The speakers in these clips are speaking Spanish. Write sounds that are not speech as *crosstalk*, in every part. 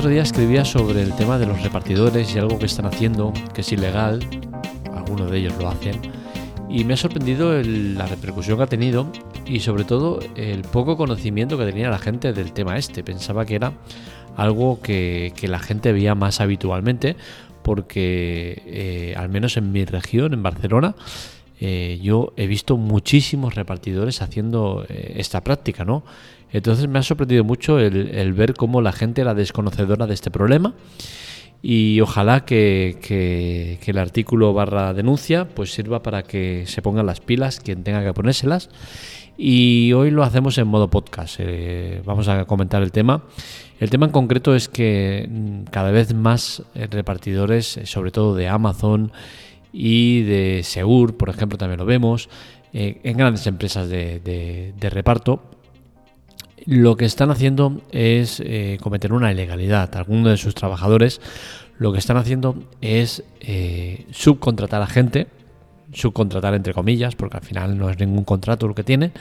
otro día escribía sobre el tema de los repartidores y algo que están haciendo que es ilegal, algunos de ellos lo hacen, y me ha sorprendido la repercusión que ha tenido y sobre todo el poco conocimiento que tenía la gente del tema este. Pensaba que era algo que, la gente veía más habitualmente porque eh, al menos en mi región, en Barcelona, eh, yo he visto muchísimos repartidores haciendo eh, esta práctica, ¿no? Entonces me ha sorprendido mucho el, ver cómo la gente era desconocedora de este problema y ojalá que, el artículo barra denuncia pues sirva para que se pongan las pilas quien tenga que ponérselas. Y hoy lo hacemos en modo podcast. Eh, vamos a comentar el tema. El tema en concreto es que mm, cada vez más repartidores sobre todo de Amazon y de Segur, por ejemplo, también lo vemos, eh, en grandes empresas de, reparto, lo que están haciendo es eh, cometer una ilegalidad. Algunos de sus trabajadores lo que están haciendo es eh, subcontratar a gente, subcontratar entre comillas, porque al final no es ningún contrato lo que tienen,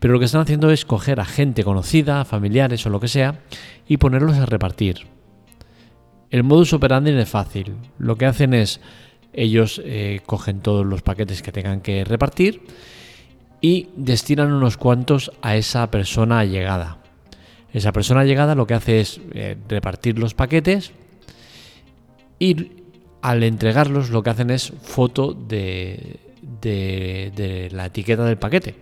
pero lo que están haciendo es coger a gente conocida, familiares o lo que sea, y ponerlos a repartir. El modus operandi es fácil. Lo que hacen es ellos eh, cogen todos los paquetes que tengan que repartir y destinan unos cuantos a esa persona llegada. Esa persona llegada lo que hace es eh, repartir los paquetes y al entregarlos lo que hacen es foto de, de la etiqueta del paquete.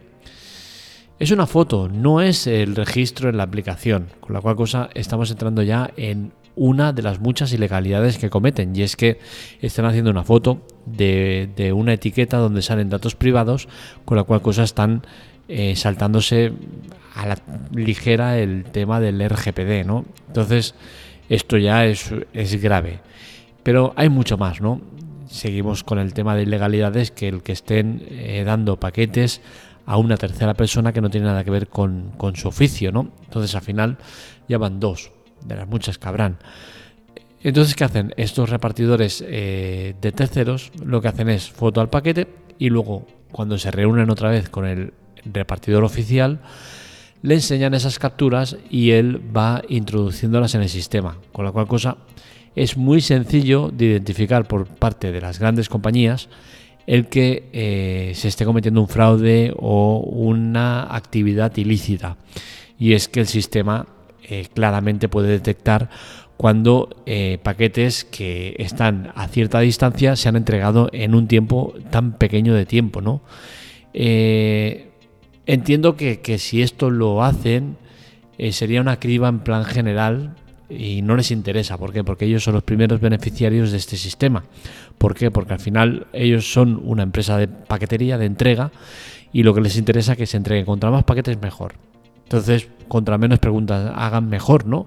Es una foto, no es el registro en la aplicación, con la cual cosa estamos entrando ya en una de las muchas ilegalidades que cometen y es que están haciendo una foto de, una etiqueta donde salen datos privados con la cual cosa están eh, saltándose a la ligera el tema del RGPD, ¿no? Entonces esto ya es, es grave. Pero hay mucho más, ¿no? Seguimos con el tema de ilegalidades que el que estén eh, dando paquetes a una tercera persona que no tiene nada que ver con, con su oficio, ¿no? Entonces al final ya van dos de las muchas que habrán. Entonces, ¿qué hacen? Estos repartidores eh, de terceros lo que hacen es foto al paquete y luego, cuando se reúnen otra vez con el repartidor oficial, le enseñan esas capturas y él va introduciéndolas en el sistema. Con la cual cosa es muy sencillo de identificar por parte de las grandes compañías el que eh, se esté cometiendo un fraude o una actividad ilícita. Y es que el sistema eh, claramente puede detectar cuando eh, paquetes que están a cierta distancia se han entregado en un tiempo tan pequeño de tiempo, ¿no? Eh, entiendo que, si esto lo hacen sería una criba en plan general y no les interesa. ¿Por qué? Porque ellos son los primeros beneficiarios de este sistema. ¿Por qué? Porque al final ellos son una empresa de paquetería, de entrega, y lo que les interesa es que se entreguen contra más paquetes mejor. Entonces, contra menos preguntas hagan mejor, ¿no?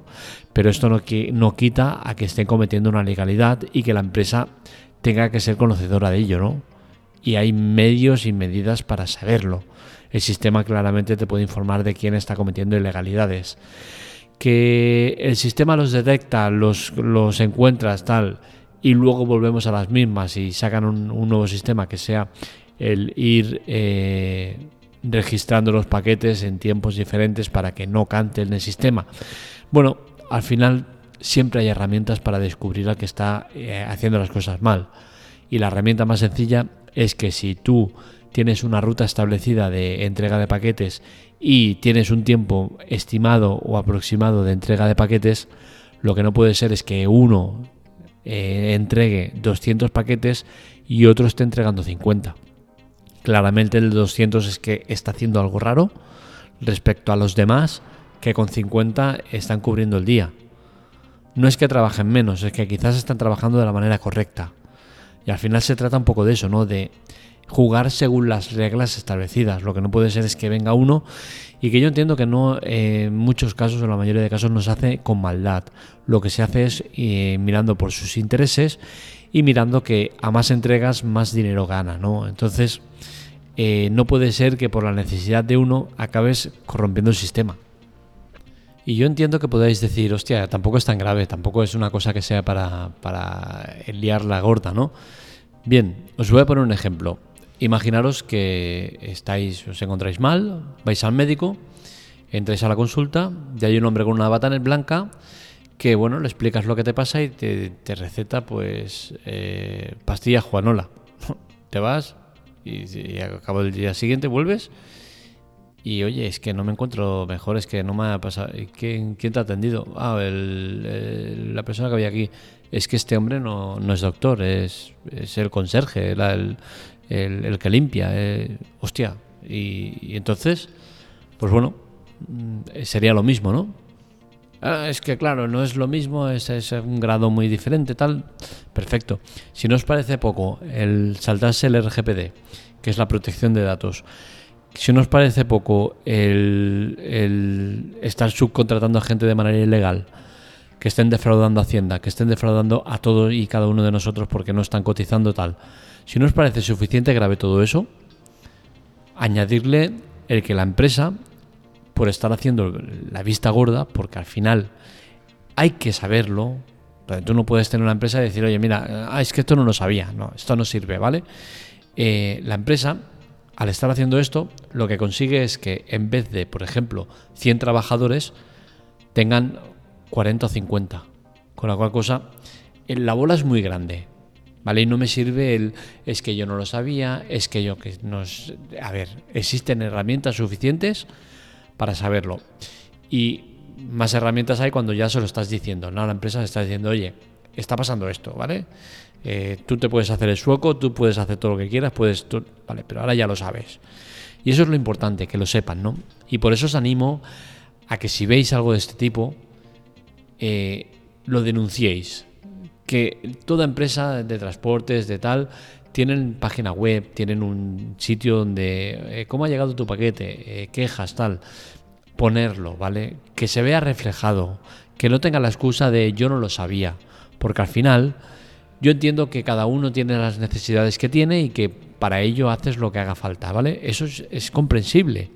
Pero esto no, no quita a que estén cometiendo una legalidad y que la empresa tenga que ser conocedora de ello, ¿no? Y hay medios y medidas para saberlo. El sistema claramente te puede informar de quién está cometiendo ilegalidades. Que el sistema los detecta, los, los encuentras, tal, y luego volvemos a las mismas y sacan un, nuevo sistema que sea el ir eh, registrando los paquetes en tiempos diferentes para que no cante en el sistema. Bueno, al final siempre hay herramientas para descubrir al que está eh, haciendo las cosas mal. Y la herramienta más sencilla es que si tú tienes una ruta establecida de entrega de paquetes y tienes un tiempo estimado o aproximado de entrega de paquetes, lo que no puede ser es que uno eh, entregue 200 paquetes y otro esté entregando 50. Claramente el 200 es que está haciendo algo raro respecto a los demás que con 50 están cubriendo el día. No es que trabajen menos, es que quizás están trabajando de la manera correcta. Y al final se trata un poco de eso, ¿no? De jugar según las reglas establecidas. Lo que no puede ser es que venga uno y que yo entiendo que no, en muchos casos, en la mayoría de casos, no se hace con maldad. Lo que se hace es eh, mirando por sus intereses y mirando que a más entregas, más dinero gana, ¿no? Entonces, eh, no puede ser que por la necesidad de uno acabes corrompiendo el sistema. Y yo entiendo que podáis decir, hostia, tampoco es tan grave, tampoco es una cosa que sea para, para liar la gorda, ¿no? Bien, os voy a poner un ejemplo. Imaginaros que estáis, os encontráis mal, vais al médico, entráis a la consulta y hay un hombre con una bata blanca que bueno, le explicas lo que te pasa y te, receta pues eh, pastilla Juanola. *laughs* te vas y, y acabo el día siguiente vuelves y oye, es que no me encuentro mejor, es que no me ha pasado. ¿Quién, quién te ha atendido? Ah, el, la persona que había aquí. Es que este hombre no, no es doctor, es, es el conserje, el, el, que limpia. Eh, hostia. Y, entonces, pues bueno, mm, sería lo mismo, ¿no? Ah, es que claro, no es lo mismo, es, un grado muy diferente, tal. Perfecto. Si no os parece poco el saltarse el RGPD, que es la protección de datos, si nos parece poco el, estar subcontratando a gente de manera ilegal, que estén defraudando a Hacienda, que estén defraudando a todos y cada uno de nosotros porque no están cotizando tal, si nos parece suficiente grave todo eso, añadirle el que la empresa, por estar haciendo la vista gorda, porque al final hay que saberlo, tú no puedes tener una empresa y decir, oye, mira, ah, es que esto no lo sabía, no, esto no sirve, ¿vale? Eh, la empresa al estar haciendo esto, lo que consigue es que en vez de, por ejemplo, 100 trabajadores, tengan 40 o 50. Con la cual cosa, la bola es muy grande. ¿Vale? Y no me sirve el es que yo no lo sabía, es que yo que nos. A ver, existen herramientas suficientes para saberlo. Y más herramientas hay cuando ya se lo estás diciendo. No, la empresa se está diciendo, oye, está pasando esto, ¿vale? Eh, tú te puedes hacer el sueco, tú puedes hacer todo lo que quieras, puedes, vale, pero ahora ya lo sabes. Y eso es lo importante, que lo sepan, ¿no? Y por eso os animo a que si veis algo de este tipo, eh, lo denunciéis. Que toda empresa de transportes, de tal, tienen página web, tienen un sitio donde, eh, ¿cómo ha llegado tu paquete? quejas, tal. Ponerlo, ¿vale? Que se vea reflejado, que no tenga la excusa de yo no lo sabía, porque al final yo entiendo que cada uno tiene las necesidades que tiene y que para ello haces lo que haga falta, ¿vale? Eso es, comprensible.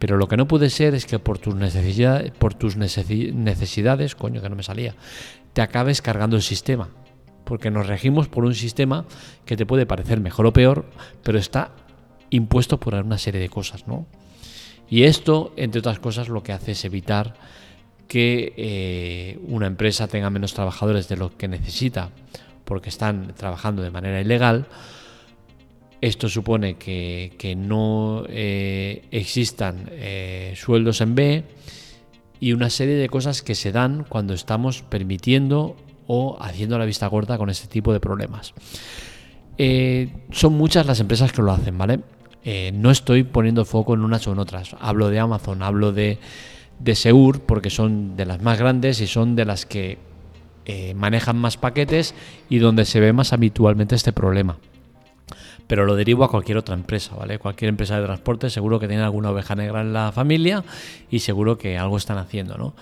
Pero lo que no puede ser es que por tus necesidades, por tus necesidades, coño, que no me salía, te acabes cargando el sistema. Porque nos regimos por un sistema que te puede parecer mejor o peor, pero está impuesto por una serie de cosas, ¿no? Y esto, entre otras cosas, lo que hace es evitar que eh, una empresa tenga menos trabajadores de lo que necesita porque están trabajando de manera ilegal. Esto supone que, no eh, existan eh, sueldos en B y una serie de cosas que se dan cuando estamos permitiendo o haciendo la vista corta con este tipo de problemas. Eh, son muchas las empresas que lo hacen, ¿vale? no estoy poniendo foco en unas o en otras. Hablo de Amazon, hablo de, de Seur, porque son de las más grandes y son de las que eh, manejan más paquetes y donde se ve más habitualmente este problema. Pero lo derivo a cualquier otra empresa, ¿vale? Cualquier empresa de transporte seguro que tiene alguna oveja negra en la familia y seguro que algo están haciendo, ¿no?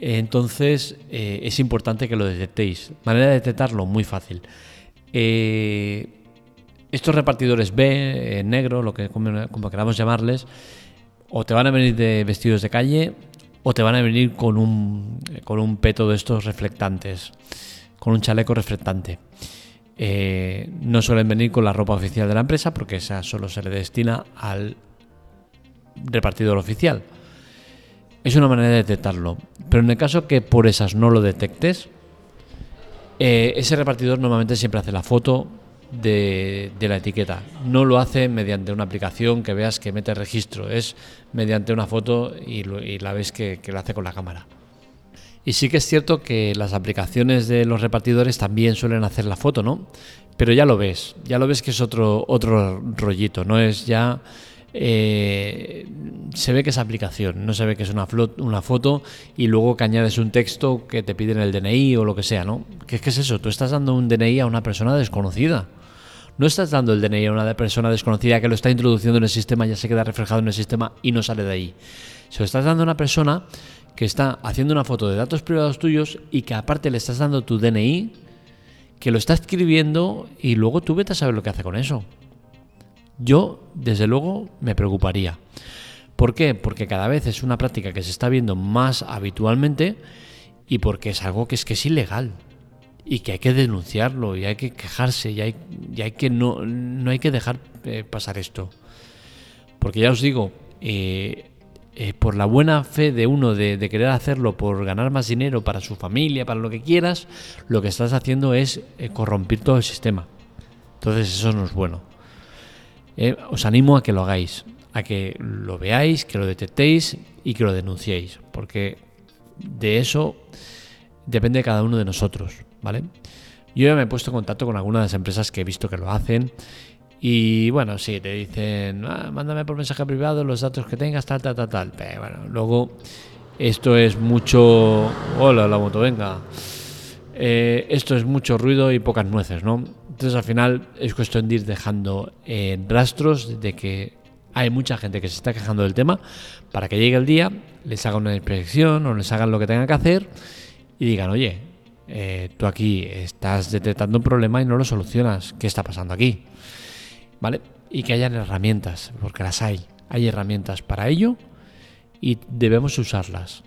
Entonces eh, es importante que lo detectéis. Manera de detectarlo, muy fácil. Eh, estos repartidores B, negro, lo que como, queramos llamarles, o te van a venir de vestidos de calle o te van a venir con un, con un peto de estos reflectantes, con un chaleco reflectante. Eh, no suelen venir con la ropa oficial de la empresa porque esa solo se le destina al repartidor oficial. Es una manera de detectarlo. Pero en el caso que por esas no lo detectes, eh, ese repartidor normalmente siempre hace la foto de, la etiqueta. No lo hace mediante una aplicación que veas que mete registro, es mediante una foto y, la ves que, lo hace con la cámara. Y sí que es cierto que las aplicaciones de los repartidores también suelen hacer la foto, ¿no? Pero ya lo ves, ya lo ves que es otro, otro rollito, no es ya... Eh, se ve que es aplicación, no se ve que es una, una foto y luego que añades un texto que te piden el DNI o lo que sea, ¿no? ¿Qué, ¿Qué es eso? Tú estás dando un DNI a una persona desconocida no estás dando el DNI a una persona desconocida que lo está introduciendo en el sistema, ya se queda reflejado en el sistema y no sale de ahí. Se lo estás dando a una persona que está haciendo una foto de datos privados tuyos y que aparte le estás dando tu DNI, que lo está escribiendo y luego tú vete a saber lo que hace con eso. Yo, desde luego, me preocuparía. ¿Por qué? Porque cada vez es una práctica que se está viendo más habitualmente y porque es algo que es que es ilegal y que hay que denunciarlo y hay que quejarse y hay, hay que no, no hay que dejar eh, pasar esto. Porque ya os digo, eh, eh, por la buena fe de uno de, querer hacerlo por ganar más dinero para su familia, para lo que quieras, lo que estás haciendo es eh, corrompir todo el sistema. Entonces eso no es bueno. Eh, os animo a que lo hagáis, a que lo veáis, que lo detectéis y que lo denunciéis, porque de eso depende de cada uno de nosotros, ¿vale? Yo ya me he puesto en contacto con algunas de las empresas que he visto que lo hacen y bueno, sí, te dicen, ah, mándame por mensaje privado los datos que tengas, tal, tal, tal, tal. Pero bueno, luego esto es mucho... Hola, la moto, venga. Eh, esto es mucho ruido y pocas nueces, ¿no? Entonces al final es cuestión de ir dejando en rastros de que hay mucha gente que se está quejando del tema para que llegue el día, les haga una inspección o les hagan lo que tengan que hacer y digan, oye, eh, tú aquí estás detectando un problema y no lo solucionas, ¿qué está pasando aquí? ¿vale? Y que hayan herramientas, porque las hay. Hay herramientas para ello y debemos usarlas.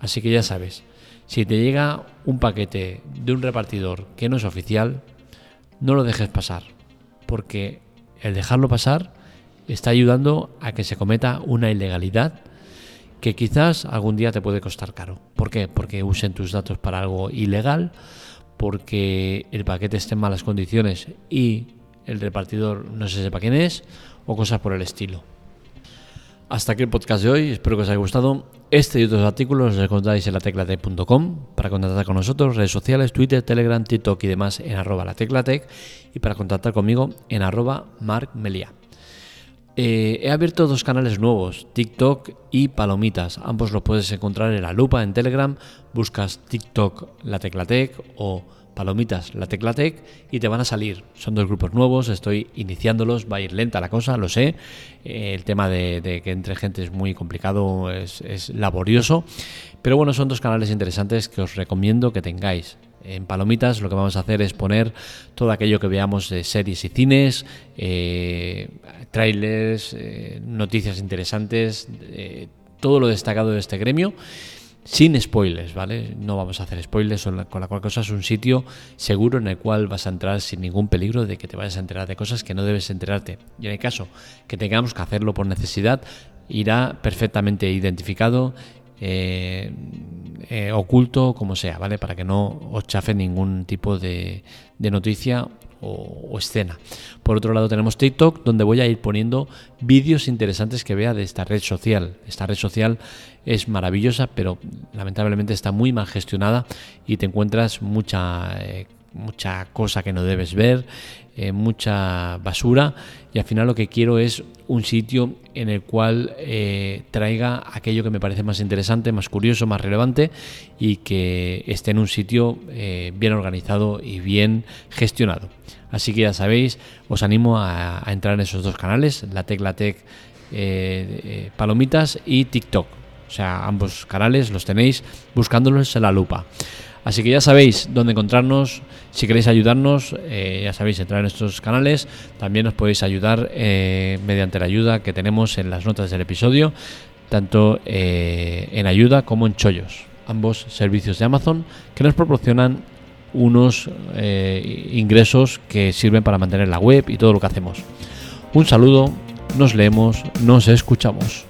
Así que ya sabes, si te llega un paquete de un repartidor que no es oficial, no lo dejes pasar, porque el dejarlo pasar está ayudando a que se cometa una ilegalidad que quizás algún día te puede costar caro. ¿Por qué? Porque usen tus datos para algo ilegal, porque el paquete esté en malas condiciones y el repartidor no se sepa quién es o cosas por el estilo. Hasta aquí el podcast de hoy, espero que os haya gustado. Este y otros artículos los encontráis en lateclatec.com para contactar con nosotros, redes sociales, Twitter, Telegram, TikTok y demás en arroba lateclatec y para contactar conmigo en arroba markmelia. Eh, he abierto dos canales nuevos, TikTok y Palomitas. Ambos los puedes encontrar en la lupa en Telegram. Buscas TikTok La Teclatec o palomitas la tecla tech y te van a salir. Son dos grupos nuevos, estoy iniciándolos, va a ir lenta la cosa, lo sé. Eh, el tema de, que entre gente es muy complicado, es, laborioso. Pero bueno, son dos canales interesantes que os recomiendo que tengáis. En Palomitas lo que vamos a hacer es poner todo aquello que veamos de series y cines, eh, trailers, eh, noticias interesantes, todo lo destacado de este gremio sin spoilers, ¿vale? No vamos a hacer spoilers, con la cual cosa es un sitio seguro en el cual vas a entrar sin ningún peligro de que te vayas a enterar de cosas que no debes enterarte. Y en el caso que tengamos que hacerlo por necesidad, irá perfectamente identificado, eh, eh, oculto, como sea, ¿vale? Para que no os chafe ningún tipo de, de noticia o, escena. Por otro lado tenemos TikTok, donde voy a ir poniendo vídeos interesantes que vea de esta red social. Esta red social es maravillosa, pero lamentablemente está muy mal gestionada y te encuentras mucha... Eh, mucha cosa que no debes ver, eh, mucha basura y al final lo que quiero es un sitio en el cual eh, traiga aquello que me parece más interesante, más curioso, más relevante y que esté en un sitio bien organizado y bien gestionado. Así que ya sabéis, os animo a, entrar en esos dos canales, la Tecla Tech eh, eh, Palomitas y TikTok. O sea, ambos canales los tenéis buscándolos en la lupa. Así que ya sabéis dónde encontrarnos. Si queréis ayudarnos, eh, ya sabéis, entrar en estos canales. También os podéis ayudar mediante la ayuda que tenemos en las notas del episodio, tanto en ayuda como en chollos. Ambos servicios de Amazon que nos proporcionan unos eh, ingresos que sirven para mantener la web y todo lo que hacemos. Un saludo, nos leemos, nos escuchamos.